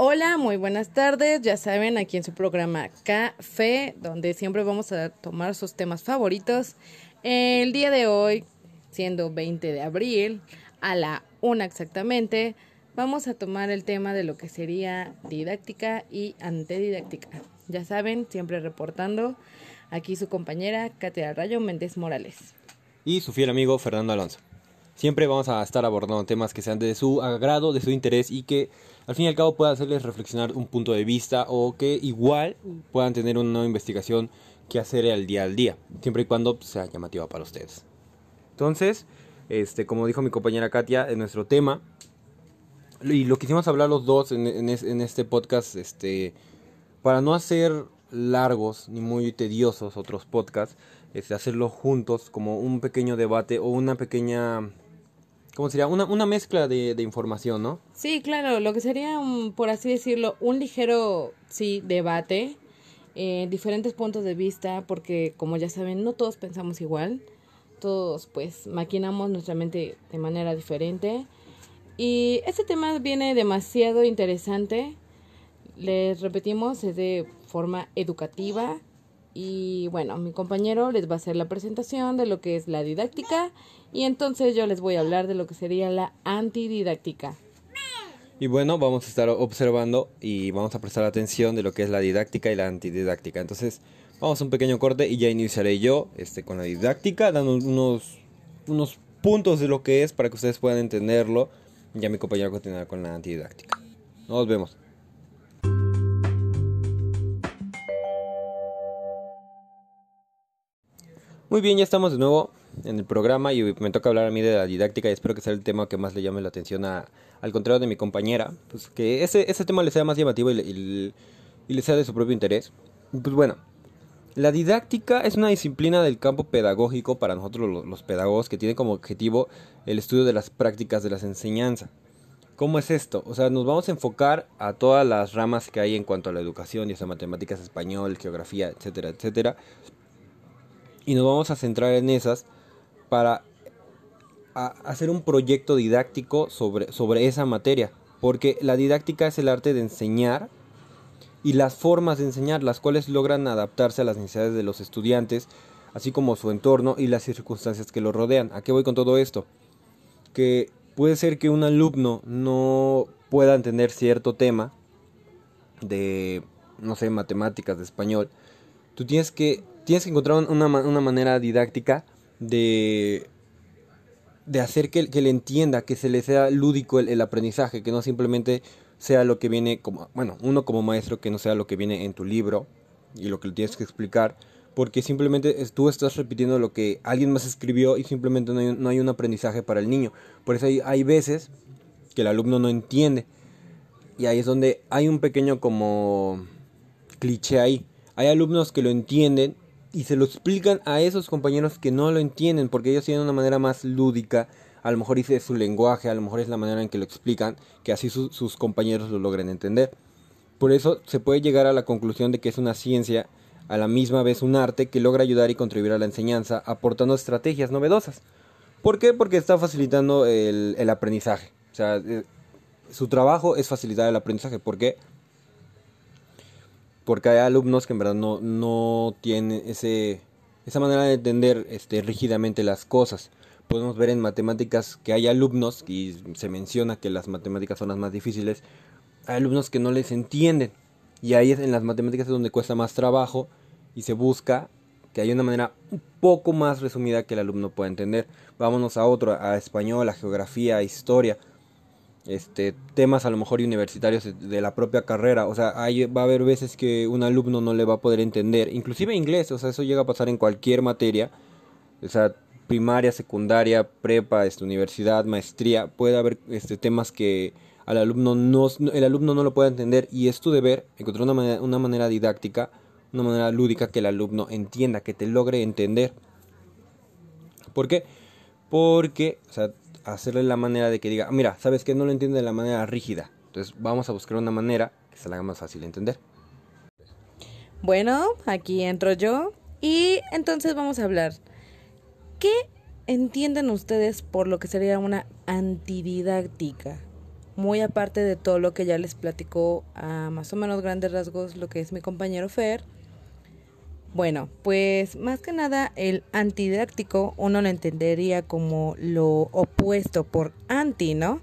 Hola, muy buenas tardes. Ya saben, aquí en su programa Café, donde siempre vamos a tomar sus temas favoritos. El día de hoy, siendo 20 de abril, a la una exactamente, vamos a tomar el tema de lo que sería didáctica y antedidáctica. Ya saben, siempre reportando aquí su compañera Katia Rayo Méndez Morales. Y su fiel amigo Fernando Alonso. Siempre vamos a estar abordando temas que sean de su agrado, de su interés y que al fin y al cabo pueda hacerles reflexionar un punto de vista o que igual puedan tener una investigación que hacer al día al día, siempre y cuando sea llamativa para ustedes. Entonces, este, como dijo mi compañera Katia, en nuestro tema, y lo quisimos hablar los dos en, en, este podcast, este, para no hacer largos ni muy tediosos otros podcasts, este, hacerlo juntos como un pequeño debate o una pequeña ¿cómo sería? Una, una mezcla de, de, información, ¿no? Sí, claro, lo que sería, un, por así decirlo, un ligero, sí, debate, eh, diferentes puntos de vista, porque como ya saben, no todos pensamos igual, todos pues maquinamos nuestra mente de manera diferente. Y este tema viene demasiado interesante, les repetimos, es de forma educativa, y bueno, mi compañero les va a hacer la presentación de lo que es la didáctica y entonces yo les voy a hablar de lo que sería la antididáctica. Y bueno, vamos a estar observando y vamos a prestar atención de lo que es la didáctica y la antididáctica. Entonces, vamos a un pequeño corte y ya iniciaré yo este, con la didáctica, dando unos, unos puntos de lo que es para que ustedes puedan entenderlo. Ya mi compañero continuará con la antididáctica. Nos vemos. Muy bien, ya estamos de nuevo en el programa y me toca hablar a mí de la didáctica y espero que sea el tema que más le llame la atención a, al contrario de mi compañera, pues que ese, ese tema le sea más llamativo y le, sea de su propio interés. Pues bueno, la didáctica es una disciplina del campo pedagógico para nosotros los, los pedagogos que tiene como objetivo el estudio de las prácticas de las enseñanzas. ¿Cómo es esto? O sea, nos vamos a enfocar a todas las ramas que hay en cuanto a la educación, ya sea matemáticas, español, geografía, etcétera, etcétera y nos vamos a centrar en esas para hacer un proyecto didáctico sobre, sobre esa materia. Porque la didáctica es el arte de enseñar y las formas de enseñar, las cuales logran adaptarse a las necesidades de los estudiantes, así como su entorno y las circunstancias que lo rodean. ¿A qué voy con todo esto? Que puede ser que un alumno no pueda entender cierto tema de, no sé, matemáticas, de español. Tú tienes que tienes que encontrar una, una manera didáctica de, de hacer que, que, le entienda, que se le sea lúdico el, aprendizaje, que no simplemente sea lo que viene como, bueno, uno como maestro, que no sea lo que viene en tu libro y lo que le tienes que explicar, porque simplemente tú estás repitiendo lo que alguien más escribió y simplemente no hay, no hay un aprendizaje para el niño. Por eso hay, hay veces que el alumno no entiende. Y ahí es donde hay un pequeño como cliché ahí. Hay alumnos que lo entienden y se lo explican a esos compañeros que no lo entienden porque ellos tienen una manera más lúdica a lo mejor dice su lenguaje, a lo mejor es la manera en que lo explican, que así sus compañeros lo logren entender. Por eso se puede llegar a la conclusión de que es una ciencia, a la misma vez un arte que logra ayudar y contribuir a la enseñanza, aportando estrategias novedosas. ¿Por qué? Porque está facilitando el, el aprendizaje. O sea, eh, su trabajo es facilitar el aprendizaje. ¿Por qué? Porque hay alumnos que en verdad no, no tienen ese, esa manera de entender este, rígidamente las cosas. Podemos ver en matemáticas que hay alumnos, y se menciona que las matemáticas son las más difíciles, hay alumnos que no les entienden. Y ahí es en las matemáticas es donde cuesta más trabajo y se busca que haya una manera un poco más resumida que el alumno pueda entender. Vámonos a otro, a español, a geografía, a historia este, temas a lo mejor universitarios de la propia carrera. O sea, va a haber veces que un alumno no le va a poder entender, inclusive inglés, o sea, eso llega a pasar en cualquier materia, o sea, primaria, secundaria, prepa, este, universidad, maestría, puede haber este, temas que al alumno no, el alumno no lo puede entender y es tu deber encontrar una manera, una manera didáctica, una manera lúdica que el alumno entienda, que te logre entender. ¿Por qué? Porque, o sea, hacerle la manera de que diga, mira, sabes que no lo entiende de la manera rígida. Entonces vamos a buscar una manera que se la haga más fácil de entender. Bueno, aquí entro yo y entonces vamos a hablar. ¿Qué entienden ustedes por lo que sería una antididáctica? muy aparte de todo lo que ya les platicó a más o menos grandes rasgos lo que es mi compañero Fer. Bueno, pues más que nada el antididáctico uno lo entendería como lo opuesto por anti, ¿no?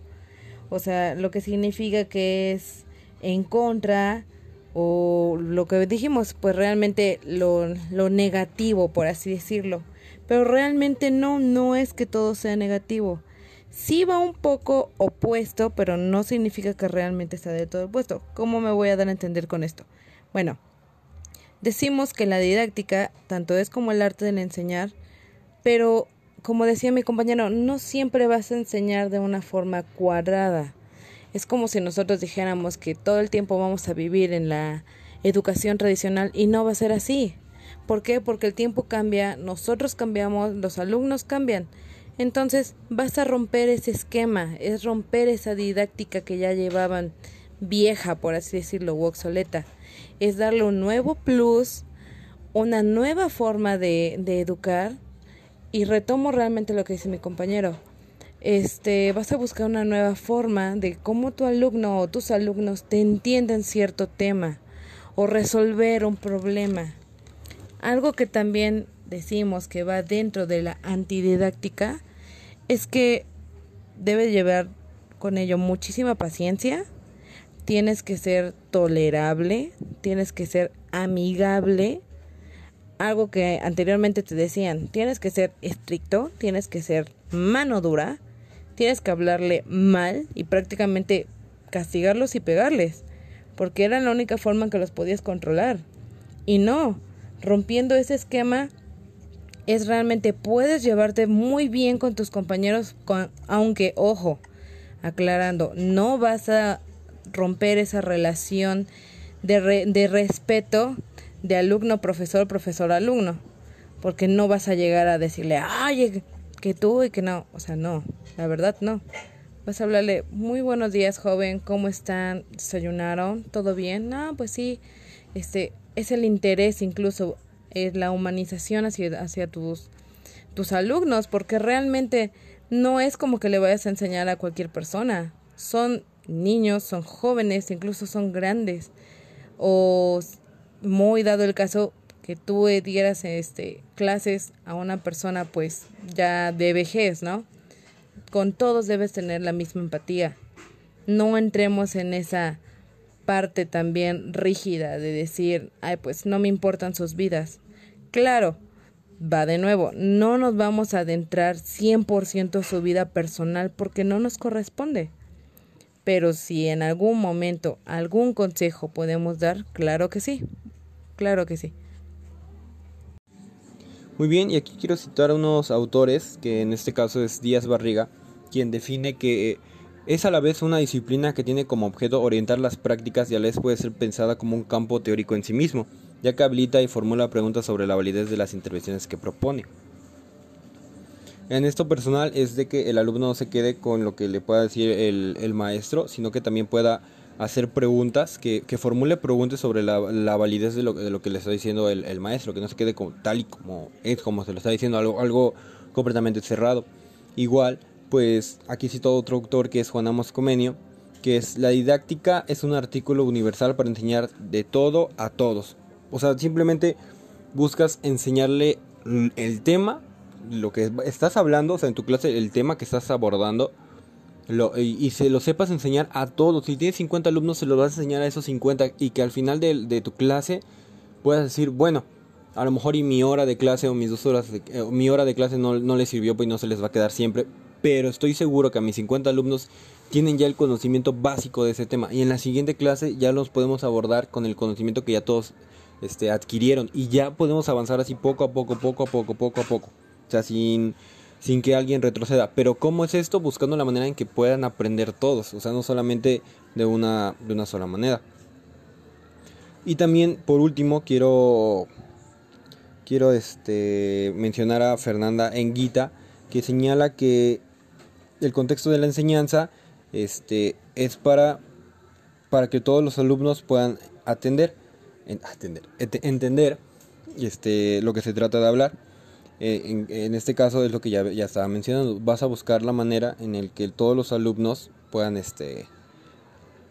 O sea, lo que significa que es en contra o lo que dijimos, pues realmente lo, lo negativo, por así decirlo. Pero realmente no, no es que todo sea negativo. Sí va un poco opuesto, pero no significa que realmente está de todo opuesto. ¿Cómo me voy a dar a entender con esto? Bueno, decimos que la didáctica tanto es como el arte del enseñar, pero como decía mi compañero, no siempre vas a enseñar de una forma cuadrada. Es como si nosotros dijéramos que todo el tiempo vamos a vivir en la educación tradicional y no va a ser así. ¿Por qué? Porque el tiempo cambia, nosotros cambiamos, los alumnos cambian. Entonces vas a romper ese esquema, es romper esa didáctica que ya llevaban vieja, por así decirlo, o obsoleta. Es darle un nuevo plus, una nueva forma de, de educar. Y retomo realmente lo que dice mi compañero este, vas a buscar una nueva forma de cómo tu alumno o tus alumnos te entiendan cierto tema o resolver un problema. Algo que también decimos que va dentro de la antididáctica es que debe llevar con ello muchísima paciencia, tienes que ser tolerable, tienes que ser amigable, algo que anteriormente te decían, tienes que ser estricto, tienes que ser mano dura, tienes que hablarle mal y prácticamente castigarlos y pegarles, porque era la única forma en que los podías controlar. Y no, rompiendo ese esquema es realmente puedes llevarte muy bien con tus compañeros, aunque, ojo, aclarando, no vas a romper esa relación de, de respeto de alumno, profesor, profesor, alumno, porque no vas a llegar a decirle, ay, que tú y que no, o sea, no, la verdad no. Vas a hablarle, muy buenos días, joven, ¿cómo están? ¿Desayunaron? ¿Todo bien? No, pues sí, este, es el interés incluso, es la humanización hacia, hacia tus, tus alumnos, porque realmente no es como que le vayas a enseñar a cualquier persona. Son niños, son jóvenes, incluso son grandes. O muy dado el caso, que tú dieras este clases a una persona pues ya de vejez, ¿no? Con todos debes tener la misma empatía. No entremos en esa parte también rígida de decir, ay, pues no me importan sus vidas. Claro, va de nuevo, no nos vamos a adentrar 100% su vida personal porque no nos corresponde. Pero si en algún momento algún consejo podemos dar, claro que sí, claro que sí. Muy bien, y aquí quiero citar a unos autores, que en este caso es Díaz Barriga, quien define que es a la vez una disciplina que tiene como objeto orientar las prácticas y a la vez puede ser pensada como un campo teórico en sí mismo, ya que habilita y formula preguntas sobre la validez de las intervenciones que propone. En esto personal es de que el alumno no se quede con lo que le pueda decir el, el maestro, sino que también pueda hacer preguntas, que, que formule preguntas sobre la, la validez de lo, de lo, que le está diciendo el, el, maestro, que no se quede como, tal y como es, como se lo está diciendo, algo, algo completamente cerrado. Igual, pues aquí cito otro autor que es Juan Amos Comenio, que es la didáctica es un artículo universal para enseñar de todo a todos. O sea, simplemente buscas enseñarle el tema, lo que estás hablando, o sea, en tu clase el tema que estás abordando, y, se lo sepas enseñar a todos. Si tienes 50 alumnos, se lo vas a enseñar a esos 50 y que al final de, de tu clase puedas decir, bueno, a lo mejor y mi hora de clase o mis dos horas, de, eh, mi hora de clase no, no les sirvió, pues no se les va a quedar siempre, pero estoy seguro que a mis 50 alumnos tienen ya el conocimiento básico de ese tema y en la siguiente clase ya los podemos abordar con el conocimiento que ya todos este, adquirieron y ya podemos avanzar así poco a poco, poco a poco, poco a poco. O sea, sin sin que alguien retroceda. Pero ¿cómo es esto? Buscando la manera en que puedan aprender todos, o sea, no solamente de una, de una sola manera. Y también, por último, quiero, quiero este, mencionar a Fernanda Enguita, que señala que el contexto de la enseñanza este, es para, para que todos los alumnos puedan atender, atender entender este, lo que se trata de hablar eh, en, este caso es lo que ya, estaba mencionando, vas a buscar la manera en el que todos los alumnos puedan este,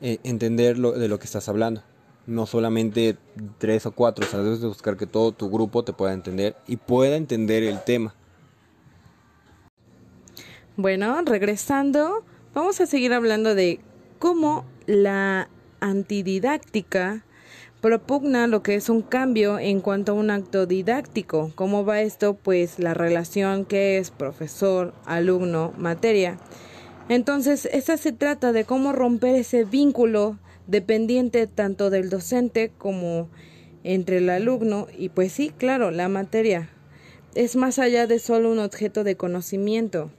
eh, entender lo, de lo que estás hablando. No solamente tres o cuatro, o sea, debes de buscar que todo tu grupo te pueda entender y pueda entender el tema. Bueno, regresando, vamos a seguir hablando de cómo la antididáctica propugna lo que es un cambio en cuanto a un acto didáctico. ¿Cómo va esto? Pues la relación que es profesor, alumno, materia. Entonces, esta se trata de cómo romper ese vínculo dependiente tanto del docente como entre el alumno y pues sí, claro, la materia. Es más allá de solo un objeto de conocimiento.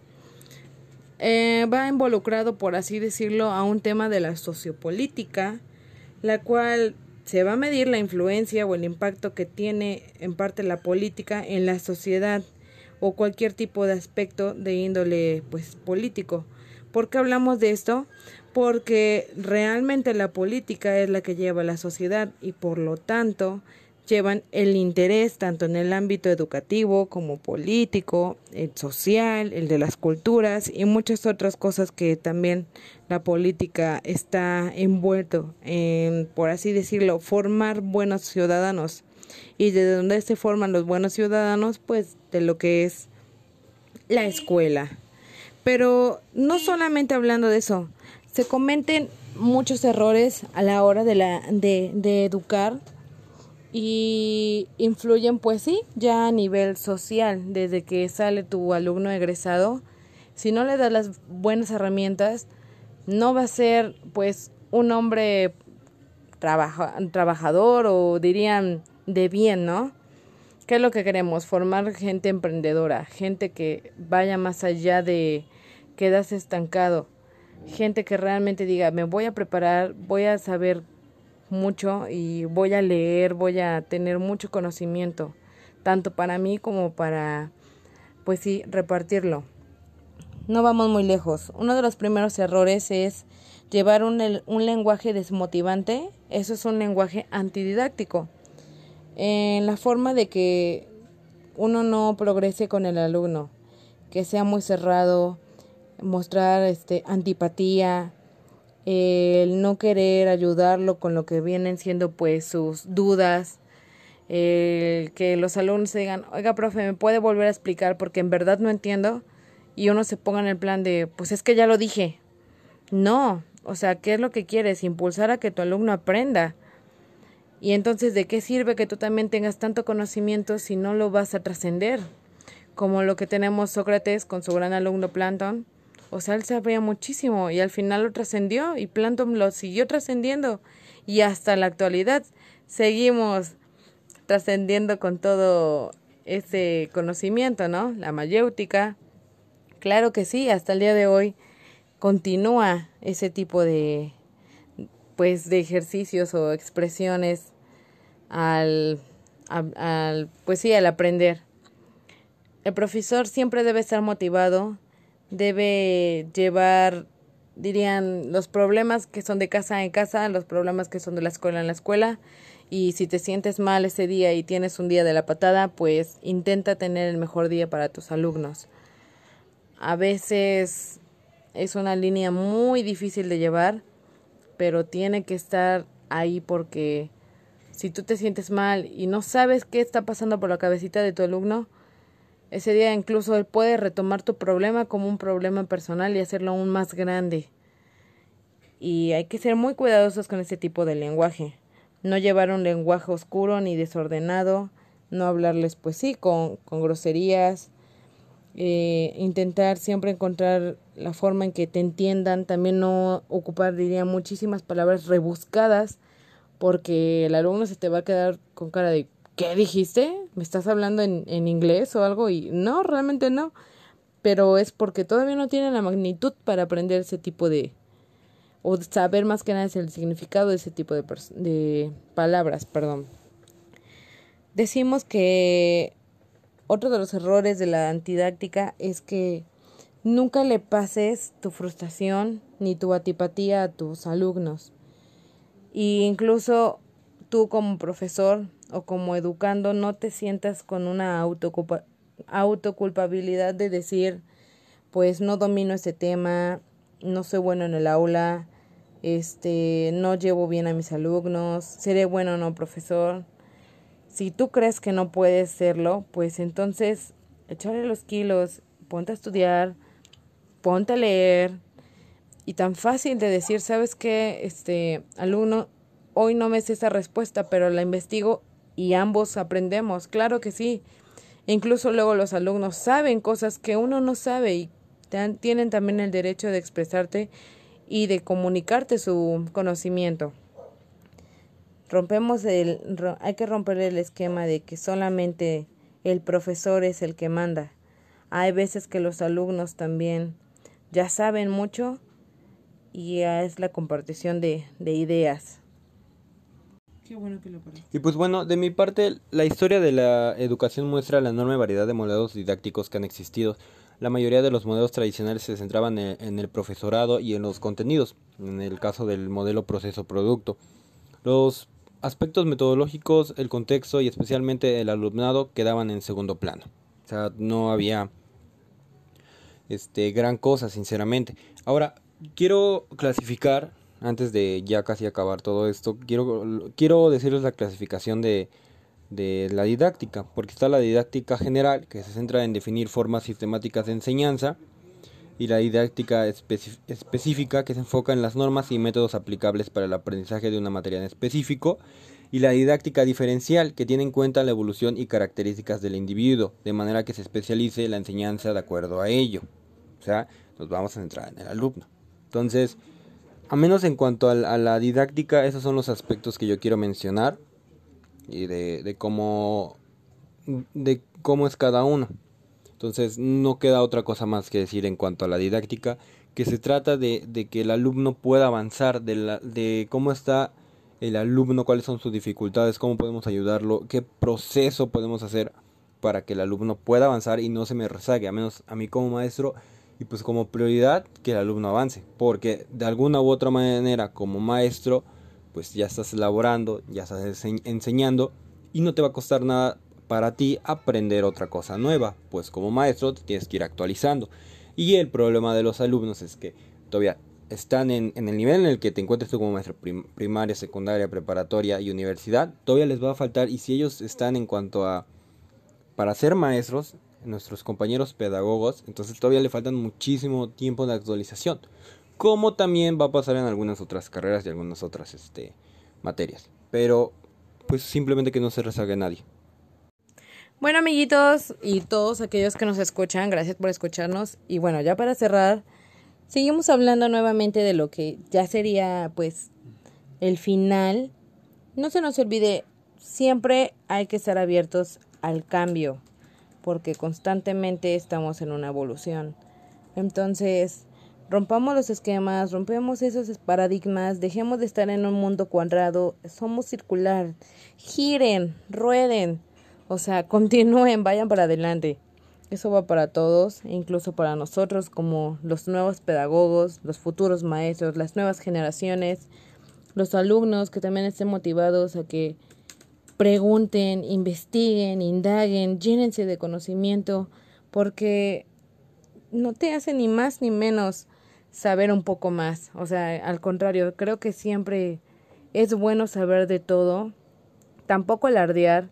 Eh, va involucrado, por así decirlo, a un tema de la sociopolítica, la cual se va a medir la influencia o el impacto que tiene en parte la política en la sociedad o cualquier tipo de aspecto de índole pues político. ¿Por qué hablamos de esto? Porque realmente la política es la que lleva a la sociedad y por lo tanto llevan el interés tanto en el ámbito educativo como político, el social, el de las culturas y muchas otras cosas que también la política está envuelto en, por así decirlo, formar buenos ciudadanos. Y de dónde se forman los buenos ciudadanos, pues de lo que es la escuela. Pero no solamente hablando de eso, se cometen muchos errores a la hora de, la, de, de educar y influyen pues sí ya a nivel social desde que sale tu alumno egresado si no le das las buenas herramientas no va a ser pues un hombre trabajador o dirían de bien no qué es lo que queremos formar gente emprendedora gente que vaya más allá de quedarse estancado gente que realmente diga me voy a preparar voy a saber mucho y voy a leer, voy a tener mucho conocimiento, tanto para mí como para, pues sí, repartirlo. No vamos muy lejos. Uno de los primeros errores es llevar un, un lenguaje desmotivante. Eso es un lenguaje antididáctico. En la forma de que uno no progrese con el alumno, que sea muy cerrado, mostrar este antipatía, el no querer ayudarlo con lo que vienen siendo pues sus dudas, el que los alumnos digan, oiga, profe, ¿me puede volver a explicar porque en verdad no entiendo? Y uno se ponga en el plan de, pues es que ya lo dije. No, o sea, ¿qué es lo que quieres? Impulsar a que tu alumno aprenda. Y entonces, ¿de qué sirve que tú también tengas tanto conocimiento si no lo vas a trascender? Como lo que tenemos Sócrates con su gran alumno Planton, o sea, él sabía muchísimo y al final lo trascendió y Planton lo siguió trascendiendo y hasta la actualidad seguimos trascendiendo con todo ese conocimiento, ¿no? La mayéutica. Claro que sí, hasta el día de hoy continúa ese tipo de pues de ejercicios o expresiones al, al pues sí, al aprender. El profesor siempre debe estar motivado debe llevar, dirían, los problemas que son de casa en casa, los problemas que son de la escuela en la escuela. Y si te sientes mal ese día y tienes un día de la patada, pues intenta tener el mejor día para tus alumnos. A veces es una línea muy difícil de llevar, pero tiene que estar ahí porque si tú te sientes mal y no sabes qué está pasando por la cabecita de tu alumno, ese día incluso él puede retomar tu problema como un problema personal y hacerlo aún más grande. Y hay que ser muy cuidadosos con ese tipo de lenguaje. No llevar un lenguaje oscuro ni desordenado, no hablarles pues sí con, con groserías, eh, intentar siempre encontrar la forma en que te entiendan, también no ocupar, diría, muchísimas palabras rebuscadas, porque el alumno se te va a quedar con cara de ¿qué dijiste? ¿Me estás hablando en, en inglés o algo? Y no, realmente no. Pero es porque todavía no tiene la magnitud para aprender ese tipo de... o saber más que nada el significado de ese tipo de, de palabras, perdón. Decimos que otro de los errores de la antidáctica es que nunca le pases tu frustración ni tu antipatía a tus alumnos. Y incluso tú como profesor o como educando no te sientas con una autoculpabilidad de decir, pues no domino ese tema, no soy bueno en el aula, este, no llevo bien a mis alumnos, seré bueno o no profesor. Si tú crees que no puedes serlo, pues entonces echarle los kilos, ponte a estudiar, ponte a leer. Y tan fácil de decir, ¿sabes qué? Este, alumno, hoy no me sé esa respuesta, pero la investigo y ambos aprendemos. Claro que sí. Incluso luego los alumnos saben cosas que uno no sabe y tienen también el derecho de expresarte y de comunicarte su conocimiento. Rompemos el, hay que romper el esquema de que solamente el profesor es el que manda. Hay veces que los alumnos también ya saben mucho y es la compartición de, de ideas. Y pues bueno, de mi parte, la historia de la educación muestra la enorme variedad de modelos didácticos que han existido la mayoría de los modelos tradicionales se centraban en, el profesorado y en los contenidos, en el caso del modelo proceso-producto. Los aspectos metodológicos, el contexto y especialmente el alumnado quedaban en segundo plano. O sea, no había este gran cosa, sinceramente. Ahora, quiero clasificar antes de ya casi acabar todo esto, quiero quiero decirles la clasificación de de la didáctica, porque está la didáctica general, que se centra en definir formas sistemáticas de enseñanza, y la didáctica específica, que se enfoca en las normas y métodos aplicables para el aprendizaje de una materia en específico, y la didáctica diferencial, que tiene en cuenta la evolución y características del individuo, de manera que se especialice la enseñanza de acuerdo a ello. O sea, nos vamos a centrar en el alumno. Entonces, a menos en cuanto a la didáctica, esos son los aspectos que yo quiero mencionar y de, de cómo de cómo es cada uno. Entonces no queda otra cosa más que decir en cuanto a la didáctica, que se trata de, de que el alumno pueda avanzar, de, la, de cómo está el alumno, cuáles son sus dificultades, cómo podemos ayudarlo, qué proceso podemos hacer para que el alumno pueda avanzar y no se me rezague, a menos a mí como maestro, y pues como prioridad que el alumno avance, porque de alguna u otra manera como maestro, pues ya estás elaborando, ya estás enseñando y no te va a costar nada para ti aprender otra cosa nueva, pues como maestro te tienes que ir actualizando. Y el problema de los alumnos es que todavía están en, el nivel en el que te encuentres tú como maestro primaria, secundaria, preparatoria y universidad, todavía les va a faltar y si ellos están en cuanto a para ser maestros, nuestros compañeros pedagogos, entonces todavía le faltan muchísimo tiempo de actualización como también va a pasar en algunas otras carreras y algunas otras este, materias. Pero pues simplemente que no se rezague nadie. Bueno amiguitos y todos aquellos que nos escuchan, gracias por escucharnos. Y bueno, ya para cerrar, seguimos hablando nuevamente de lo que ya sería pues el final. No se nos olvide, siempre hay que estar abiertos al cambio, porque constantemente estamos en una evolución. Entonces, Rompamos los esquemas, rompemos esos paradigmas, dejemos de estar en un mundo cuadrado, somos circular, giren, rueden, o sea, continúen, vayan para adelante. Eso va para todos, incluso para nosotros como los nuevos pedagogos, los futuros maestros, las nuevas generaciones, los alumnos que también estén motivados a que pregunten, investiguen, indaguen, llénense de conocimiento, porque no te hace ni más ni menos saber un poco más. O sea, al contrario, creo que siempre es bueno saber de todo. Tampoco alardear,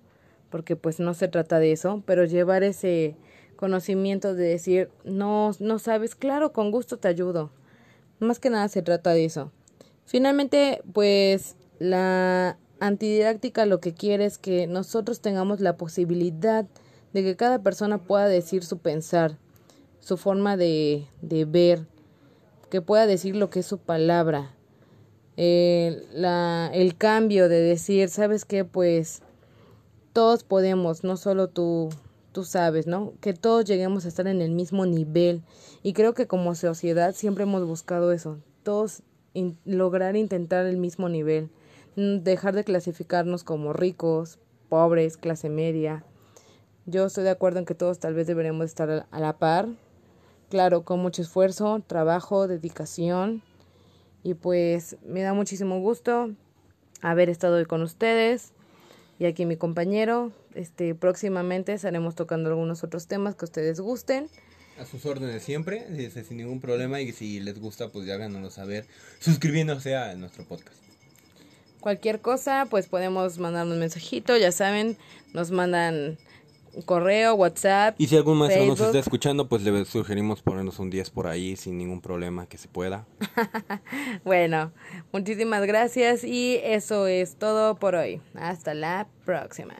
porque pues no se trata de eso, pero llevar ese conocimiento de decir, no, no sabes, claro, con gusto te ayudo. Más que nada se trata de eso. Finalmente, pues la antididáctica lo que quiere es que nosotros tengamos la posibilidad de que cada persona pueda decir su pensar, su forma de, de ver, que pueda decir lo que es su palabra. la, el cambio de decir, ¿sabes qué? Pues todos podemos, no solo tú, tú sabes, ¿no? Que todos lleguemos a estar en el mismo nivel. Y creo que como sociedad siempre hemos buscado eso, todos lograr intentar el mismo nivel, dejar de clasificarnos como ricos, pobres, clase media. Yo estoy de acuerdo en que todos tal vez deberíamos estar a la par, claro, con mucho esfuerzo, trabajo, dedicación. Y pues me da muchísimo gusto haber estado hoy con ustedes y aquí mi compañero. Este próximamente estaremos tocando algunos otros temas que ustedes gusten. A sus órdenes siempre, sin ningún problema y si les gusta pues ya háganoslo saber suscribiéndose a nuestro podcast. Cualquier cosa pues podemos mandar un mensajito, ya saben, nos mandan correo, WhatsApp. Y si algún maestro nos está escuchando, pues le sugerimos ponernos un 10 por ahí sin ningún problema que se pueda. bueno, muchísimas gracias y eso es todo por hoy. Hasta la próxima.